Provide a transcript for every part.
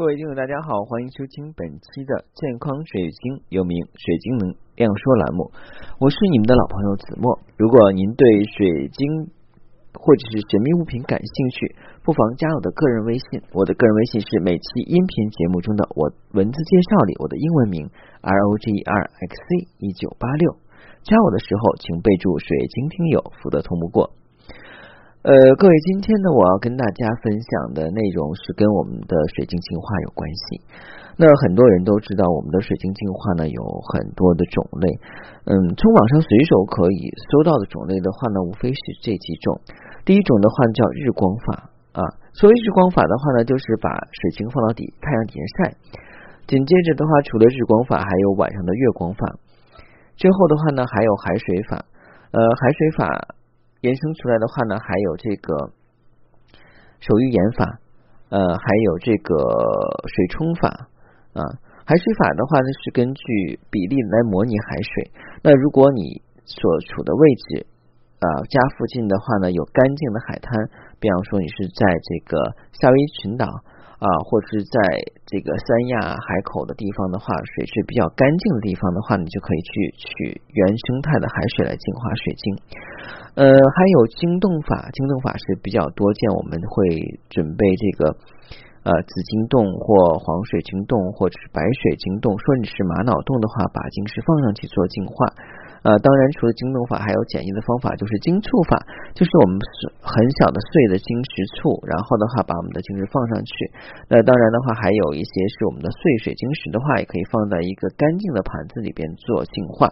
各位听众，大家好，欢迎收听本期的健康水晶，又名水晶能量说栏目。我是你们的老朋友子墨。如果您对水晶或者是神秘物品感兴趣，不妨加我的个人微信。我的个人微信是每期音频节目中的我文字介绍里我的英文名 R O G E R X C 一九八六。加我的时候，请备注“水晶听友”，福德通不过。呃，各位，今天呢，我要跟大家分享的内容是跟我们的水晶净化有关系。那很多人都知道，我们的水晶净化呢有很多的种类。嗯，从网上随手可以搜到的种类的话呢，无非是这几种。第一种的话叫日光法啊，所谓日光法的话呢，就是把水晶放到底太阳底下晒。紧接着的话，除了日光法，还有晚上的月光法。最后的话呢，还有海水法。呃，海水法。延伸出来的话呢，还有这个手浴盐法，呃，还有这个水冲法啊。海水法的话呢，是根据比例来模拟海水。那如果你所处的位置啊，家附近的话呢，有干净的海滩，比方说你是在这个夏威夷群岛。啊，或者是在这个三亚海口的地方的话，水质比较干净的地方的话，你就可以去取原生态的海水来净化水晶。呃，还有晶洞法，晶洞法是比较多见，我们会准备这个呃紫晶洞或黄水晶洞或者是白水晶洞，说你是玛瑙洞的话，把晶石放上去做净化。呃，当然，除了晶洞法，还有简易的方法，就是晶触法，就是我们是很小的碎的晶石簇，然后的话把我们的晶石放上去。那当然的话，还有一些是我们的碎水晶石的话，也可以放在一个干净的盘子里边做净化。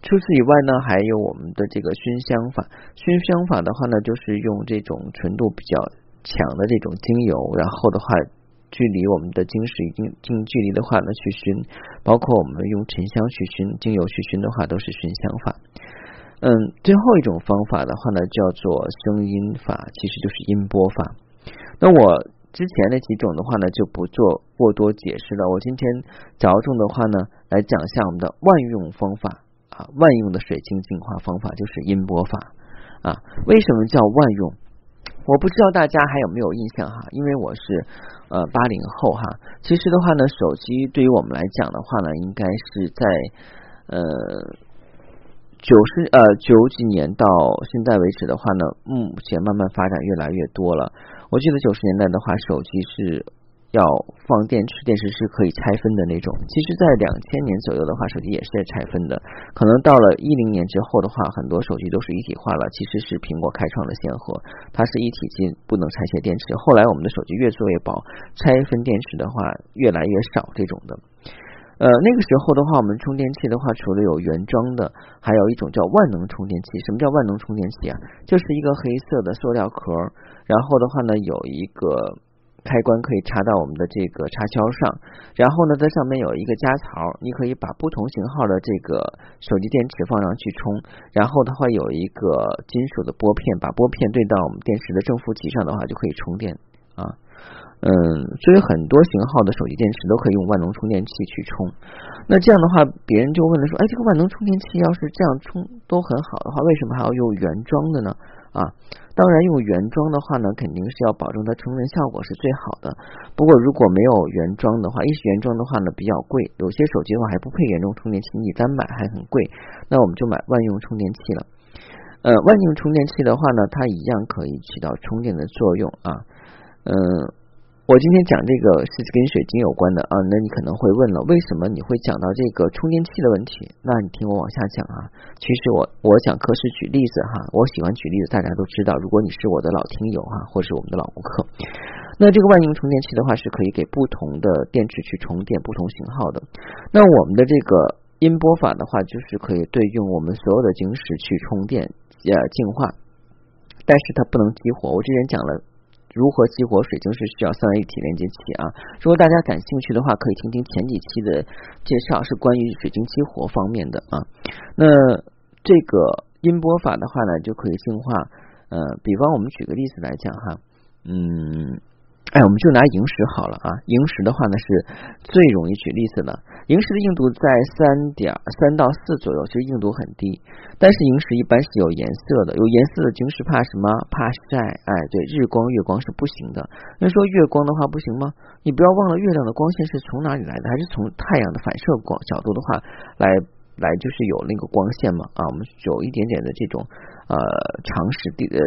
除此以外呢，还有我们的这个熏香法。熏香法的话呢，就是用这种纯度比较强的这种精油，然后的话。距离我们的晶石一定近距离的话呢，去熏，包括我们用沉香去熏、精油去熏的话，都是熏香法。嗯，最后一种方法的话呢，叫做声音法，其实就是音波法。那我之前那几种的话呢，就不做过多解释了。我今天着重的话呢，来讲一下我们的万用方法啊，万用的水晶净化方法就是音波法啊。为什么叫万用？我不知道大家还有没有印象哈，因为我是呃八零后哈。其实的话呢，手机对于我们来讲的话呢，应该是在呃九十呃九几年到现在为止的话呢，目前慢慢发展越来越多了。我记得九十年代的话，手机是。要放电池，电池是可以拆分的那种。其实，在两千年左右的话，手机也是在拆分的。可能到了一零年之后的话，很多手机都是一体化了。其实是苹果开创的先河，它是一体机，不能拆卸电池。后来我们的手机越做越薄，拆分电池的话越来越少这种的。呃，那个时候的话，我们充电器的话，除了有原装的，还有一种叫万能充电器。什么叫万能充电器啊？就是一个黑色的塑料壳，然后的话呢，有一个。开关可以插到我们的这个插销上，然后呢，在上面有一个夹槽，你可以把不同型号的这个手机电池放上去充，然后它会有一个金属的拨片，把拨片对到我们电池的正负极上的话，就可以充电啊。嗯，所以很多型号的手机电池都可以用万能充电器去充。那这样的话，别人就问了说，哎，这个万能充电器要是这样充都很好的话，为什么还要用原装的呢？啊？当然，用原装的话呢，肯定是要保证它充电效果是最好的。不过，如果没有原装的话，一是原装的话呢比较贵，有些手机的话还不配原装充电器，你单买还很贵。那我们就买万用充电器了。呃，万用充电器的话呢，它一样可以起到充电的作用啊。嗯。我今天讲这个是跟水晶有关的啊，那你可能会问了，为什么你会讲到这个充电器的问题？那你听我往下讲啊。其实我我讲课是举例子哈，我喜欢举例子，大家都知道。如果你是我的老听友哈，或是我们的老顾客，那这个万用充电器的话是可以给不同的电池去充电，不同型号的。那我们的这个音波法的话，就是可以对用我们所有的晶石去充电呃净化，但是它不能激活。我之前讲了。如何激活水晶是需要三位一体连接器啊？如果大家感兴趣的话，可以听听前几期的介绍，是关于水晶激活方面的啊。那这个音波法的话呢，就可以净化。呃，比方我们举个例子来讲哈，嗯，哎，我们就拿萤石好了啊，萤石的话呢是最容易举例子的。萤石的硬度在三点三到四左右，其实硬度很低。但是萤石一般是有颜色的，有颜色的晶石怕什么？怕晒。哎，对，日光、月光是不行的。那说月光的话不行吗？你不要忘了，月亮的光线是从哪里来的？还是从太阳的反射光角度的话来来，就是有那个光线嘛？啊，我们有一点点的这种呃常识，地呃，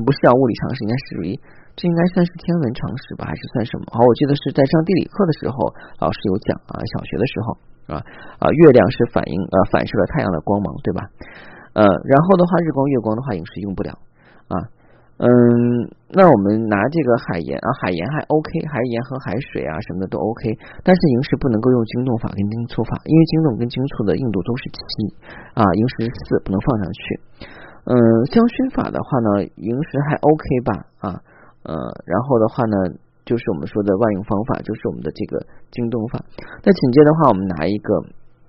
不是叫物理常识，应该是属于。这应该算是天文常识吧，还是算什么？好，我记得是在上地理课的时候，老师有讲啊，小学的时候啊啊，月亮是反映呃反射了太阳的光芒，对吧？呃，然后的话，日光、月光的话，萤石用不了啊。嗯，那我们拿这个海盐啊，海盐还 OK，海盐和海水啊什么的都 OK，但是萤石不能够用精冻法跟精促法，因为精冻跟精促的硬度都是七啊，萤石是四，不能放上去。嗯，香薰法的话呢，萤石还 OK 吧啊。呃，然后的话呢，就是我们说的万用方法，就是我们的这个京东法。那紧接的话，我们拿一个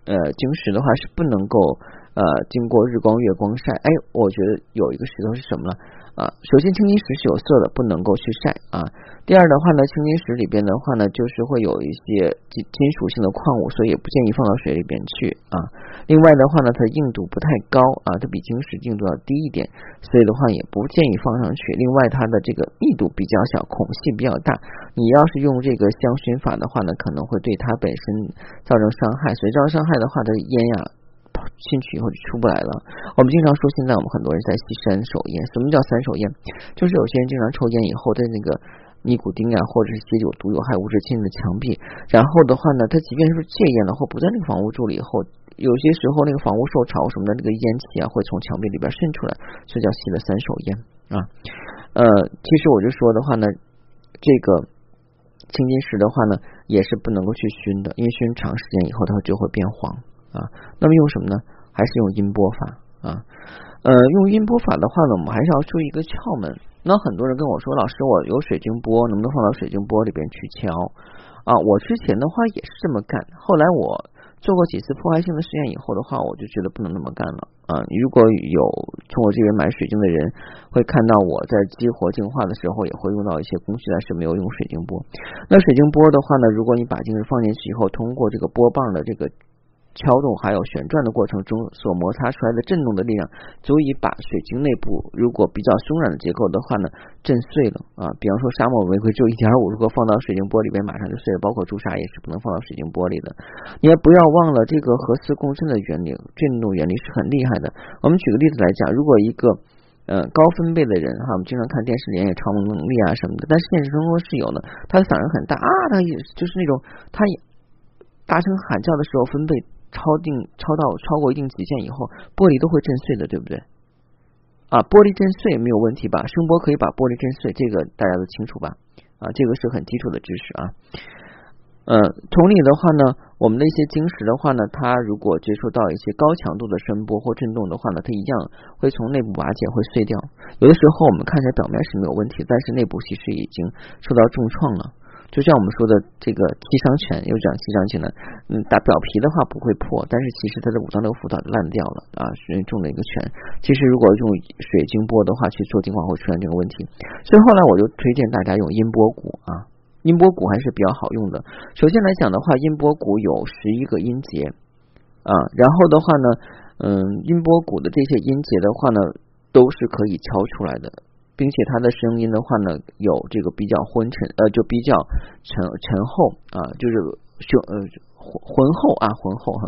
呃晶石的话是不能够呃经过日光、月光晒。哎，我觉得有一个石头是什么呢？啊，首先青金石是有色的，不能够去晒啊。第二的话呢，青金石里边的话呢，就是会有一些金金属性的矿物，所以也不建议放到水里边去啊。另外的话呢，它硬度不太高啊，它比晶石硬度要低一点，所以的话也不建议放上去。另外它的这个密度比较小，孔隙比较大，你要是用这个香薰法的话呢，可能会对它本身造成伤害。所以造成伤害的话，它烟呀。进去以后就出不来了。我们经常说，现在我们很多人在吸三手烟。什么叫三手烟？就是有些人经常抽烟以后，在那个尼古丁啊，或者是些有毒有害物质进入墙壁，然后的话呢，他即便是戒烟了或不在那个房屋住了以后，有些时候那个房屋受潮什么的，那个烟气啊会从墙壁里边渗出来，所以叫吸了三手烟啊。呃，其实我就说的话呢，这个青金石的话呢，也是不能够去熏的，因为熏长时间以后它就会变黄。啊，那么用什么呢？还是用音波法啊？呃，用音波法的话呢，我们还是要注意一个窍门。那很多人跟我说，老师，我有水晶波，能不能放到水晶波里边去敲？啊，我之前的话也是这么干，后来我做过几次破坏性的实验以后的话，我就觉得不能那么干了啊。如果有从我这边买水晶的人，会看到我在激活净化的时候，也会用到一些工具，但是没有用水晶波。那水晶波的话呢，如果你把晶石放进去以后，通过这个波棒的这个。敲动还有旋转的过程中所摩擦出来的震动的力量，足以把水晶内部如果比较松软的结构的话呢，震碎了啊。比方说沙漠玫瑰只有一点五，如果放到水晶玻璃里面马上就碎了。包括朱砂也是不能放到水晶玻璃的。你也不要忘了这个核磁共振的原理，震动原理是很厉害的。我们举个例子来讲，如果一个呃高分贝的人哈，我们经常看电视连也超能力啊什么的，但是现实生活是有的，他的嗓音很大啊，他也就是那种他也大声喊叫的时候分贝。超定超到超过一定极限以后，玻璃都会震碎的，对不对？啊，玻璃震碎没有问题吧？声波可以把玻璃震碎，这个大家都清楚吧？啊，这个是很基础的知识啊。嗯，同理的话呢，我们的一些晶石的话呢，它如果接触到一些高强度的声波或震动的话呢，它一样会从内部瓦解，会碎掉。有的时候我们看起来表面是没有问题，但是内部其实已经受到重创了。就像我们说的这个七伤拳，又讲七伤拳呢，嗯，打表皮的话不会破，但是其实它的五脏六腑早就烂掉了啊，是中了一个拳。其实如果用水晶波的话去做净化，会出现这个问题。所以后来我就推荐大家用音波鼓啊，音波鼓还是比较好用的。首先来讲的话，音波鼓有十一个音节啊，然后的话呢，嗯，音波鼓的这些音节的话呢，都是可以敲出来的。并且它的声音的话呢，有这个比较昏沉，呃，就比较沉沉厚啊，就是胸呃浑浑厚啊，浑厚哈，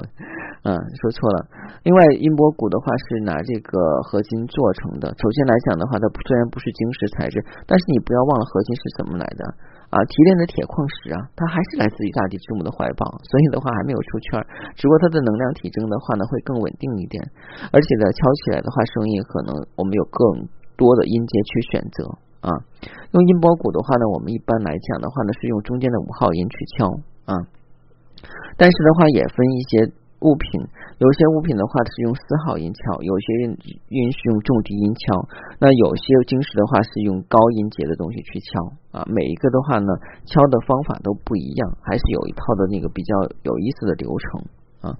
嗯，说错了。另外，音波鼓的话是拿这个合金做成的。首先来讲的话，它虽然不是晶石材质，但是你不要忘了合金是怎么来的啊？提炼的铁矿石啊，它还是来自于大地之母的怀抱，所以的话还没有出圈，只不过它的能量体征的话呢会更稳定一点，而且呢敲起来的话声音可能我们有更。多的音节去选择啊，用音波鼓的话呢，我们一般来讲的话呢，是用中间的五号音去敲啊。但是的话也分一些物品，有些物品的话是用四号音敲，有些音是用重低音敲，那有些晶石的话是用高音节的东西去敲啊。每一个的话呢，敲的方法都不一样，还是有一套的那个比较有意思的流程啊。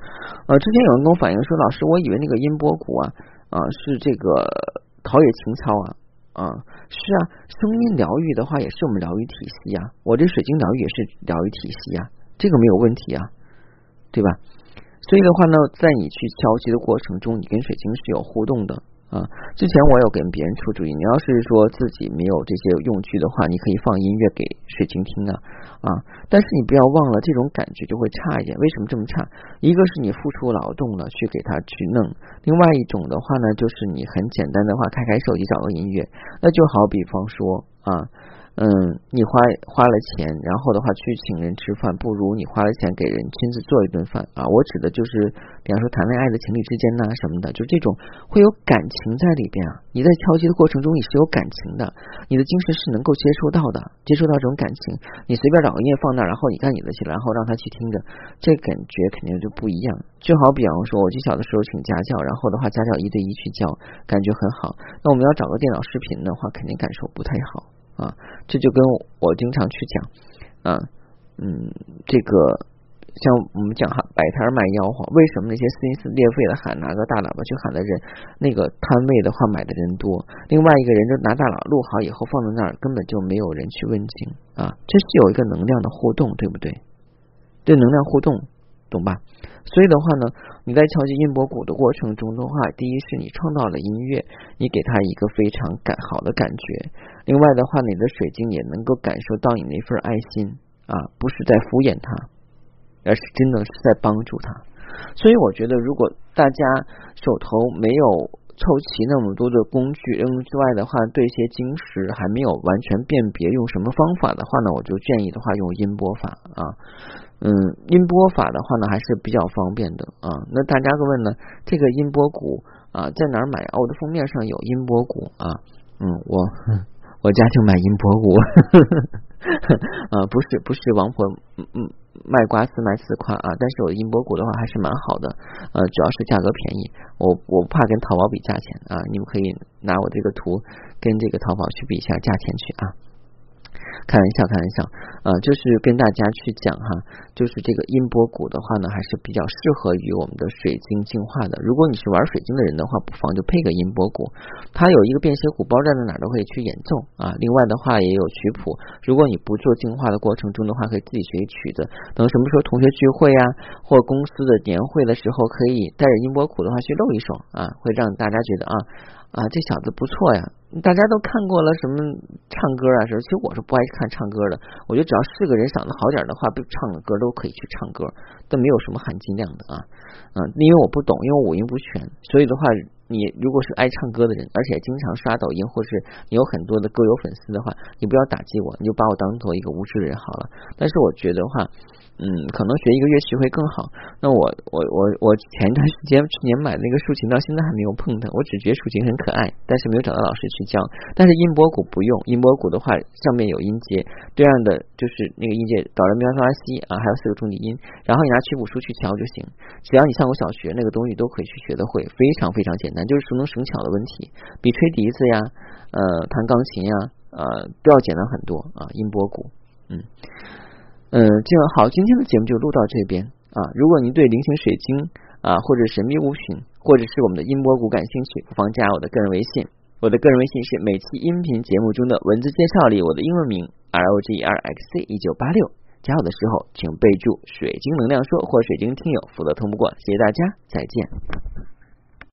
呃，之前有人跟我反映说，老师，我以为那个音波鼓啊啊是这个。陶冶情操啊啊，是啊，声音疗愈的话也是我们疗愈体系呀，我这水晶疗愈也是疗愈体系呀，这个没有问题啊，对吧？所以的话呢，在你去敲击的过程中，你跟水晶是有互动的。啊，之前我有给别人出主意，你要是说自己没有这些用具的话，你可以放音乐给水晶听啊啊！但是你不要忘了，这种感觉就会差一点。为什么这么差？一个是你付出劳动了去给他去弄，另外一种的话呢，就是你很简单的话，开开手机找个音乐，那就好比方说啊。嗯，你花花了钱，然后的话去请人吃饭，不如你花了钱给人亲自做一顿饭啊！我指的就是，比方说谈恋爱的情侣之间呐什么的，就这种会有感情在里边啊。你在敲击的过程中，你是有感情的，你的精神是能够接受到的，接受到这种感情。你随便找个音乐放那儿，然后你干你的去，然后让他去听着，这感觉肯定就不一样。就好比方说，我记小的时候请家教，然后的话家教一对一去教，感觉很好。那我们要找个电脑视频的话，肯定感受不太好。啊，这就跟我经常去讲，啊，嗯，这个像我们讲哈，摆摊卖吆喝，为什么那些撕心裂肺的喊拿个大喇叭去喊的人，那个摊位的话买的人多，另外一个人就拿大喇叭录好以后放在那儿，根本就没有人去问津啊，这是有一个能量的互动，对不对？对能量互动，懂吧？所以的话呢，你在敲击音波鼓的过程中的话，第一是你创造了音乐，你给他一个非常感好的感觉；另外的话，你的水晶也能够感受到你那份爱心啊，不是在敷衍他，而是真的是在帮助他。所以我觉得，如果大家手头没有凑齐那么多的工具，嗯之外的话，对一些晶石还没有完全辨别用什么方法的话呢，我就建议的话用音波法啊。嗯，音波法的话呢，还是比较方便的啊。那大家会问呢，这个音波鼓啊，在哪儿买？我的封面上有音波鼓啊。嗯，我 我家就买音波鼓。啊，不是不是王婆嗯嗯卖瓜自卖自夸啊。但是我的音波鼓的话还是蛮好的，呃，主要是价格便宜。我我不怕跟淘宝比价钱啊，你们可以拿我这个图跟这个淘宝去比一下价钱去啊。开玩笑，开玩笑，啊，就是跟大家去讲哈，就是这个音波鼓的话呢，还是比较适合于我们的水晶净化的。如果你是玩水晶的人的话，不妨就配个音波鼓，它有一个便携鼓包，站在哪都可以去演奏啊。另外的话也有曲谱，如果你不做净化的过程中的话，可以自己学曲子。等什么时候同学聚会呀，或公司的年会的时候，可以带着音波鼓的话去露一手啊，会让大家觉得啊啊这小子不错呀。大家都看过了什么唱歌啊？什么？其实我是不爱看唱歌的。我觉得只要是个人嗓子好点的话，不唱个歌都可以去唱歌，但没有什么含金量的啊。嗯，因为我不懂，因为五音不全，所以的话，你如果是爱唱歌的人，而且经常刷抖音，或是你有很多的歌友粉丝的话，你不要打击我，你就把我当做一个无知的人好了。但是我觉得话。嗯，可能学一个乐器会更好。那我我我我前一段时间去年买那个竖琴，到现在还没有碰它。我只觉得竖琴很可爱，但是没有找到老师去教。但是音波鼓不用，音波鼓的话上面有音阶，对样的就是那个音阶哆来咪发拉西啊，还有四个中低音，然后你拿曲谱书去敲就行。只要你上过小学，那个东西都可以去学得会，非常非常简单，就是熟能生巧的问题，比吹笛子呀、呃弹钢琴呀、呃都要简单很多啊。音波鼓，嗯。嗯，这样好，今天的节目就录到这边啊。如果您对菱形水晶啊，或者神秘物品，或者是我们的音波鼓感兴趣，不妨加我的个人微信。我的个人微信是每期音频节目中的文字介绍里我的英文名 R O G R X C 一九八六。加我的时候，请备注“水晶能量说”或“水晶听友”，否则通不过。谢谢大家，再见。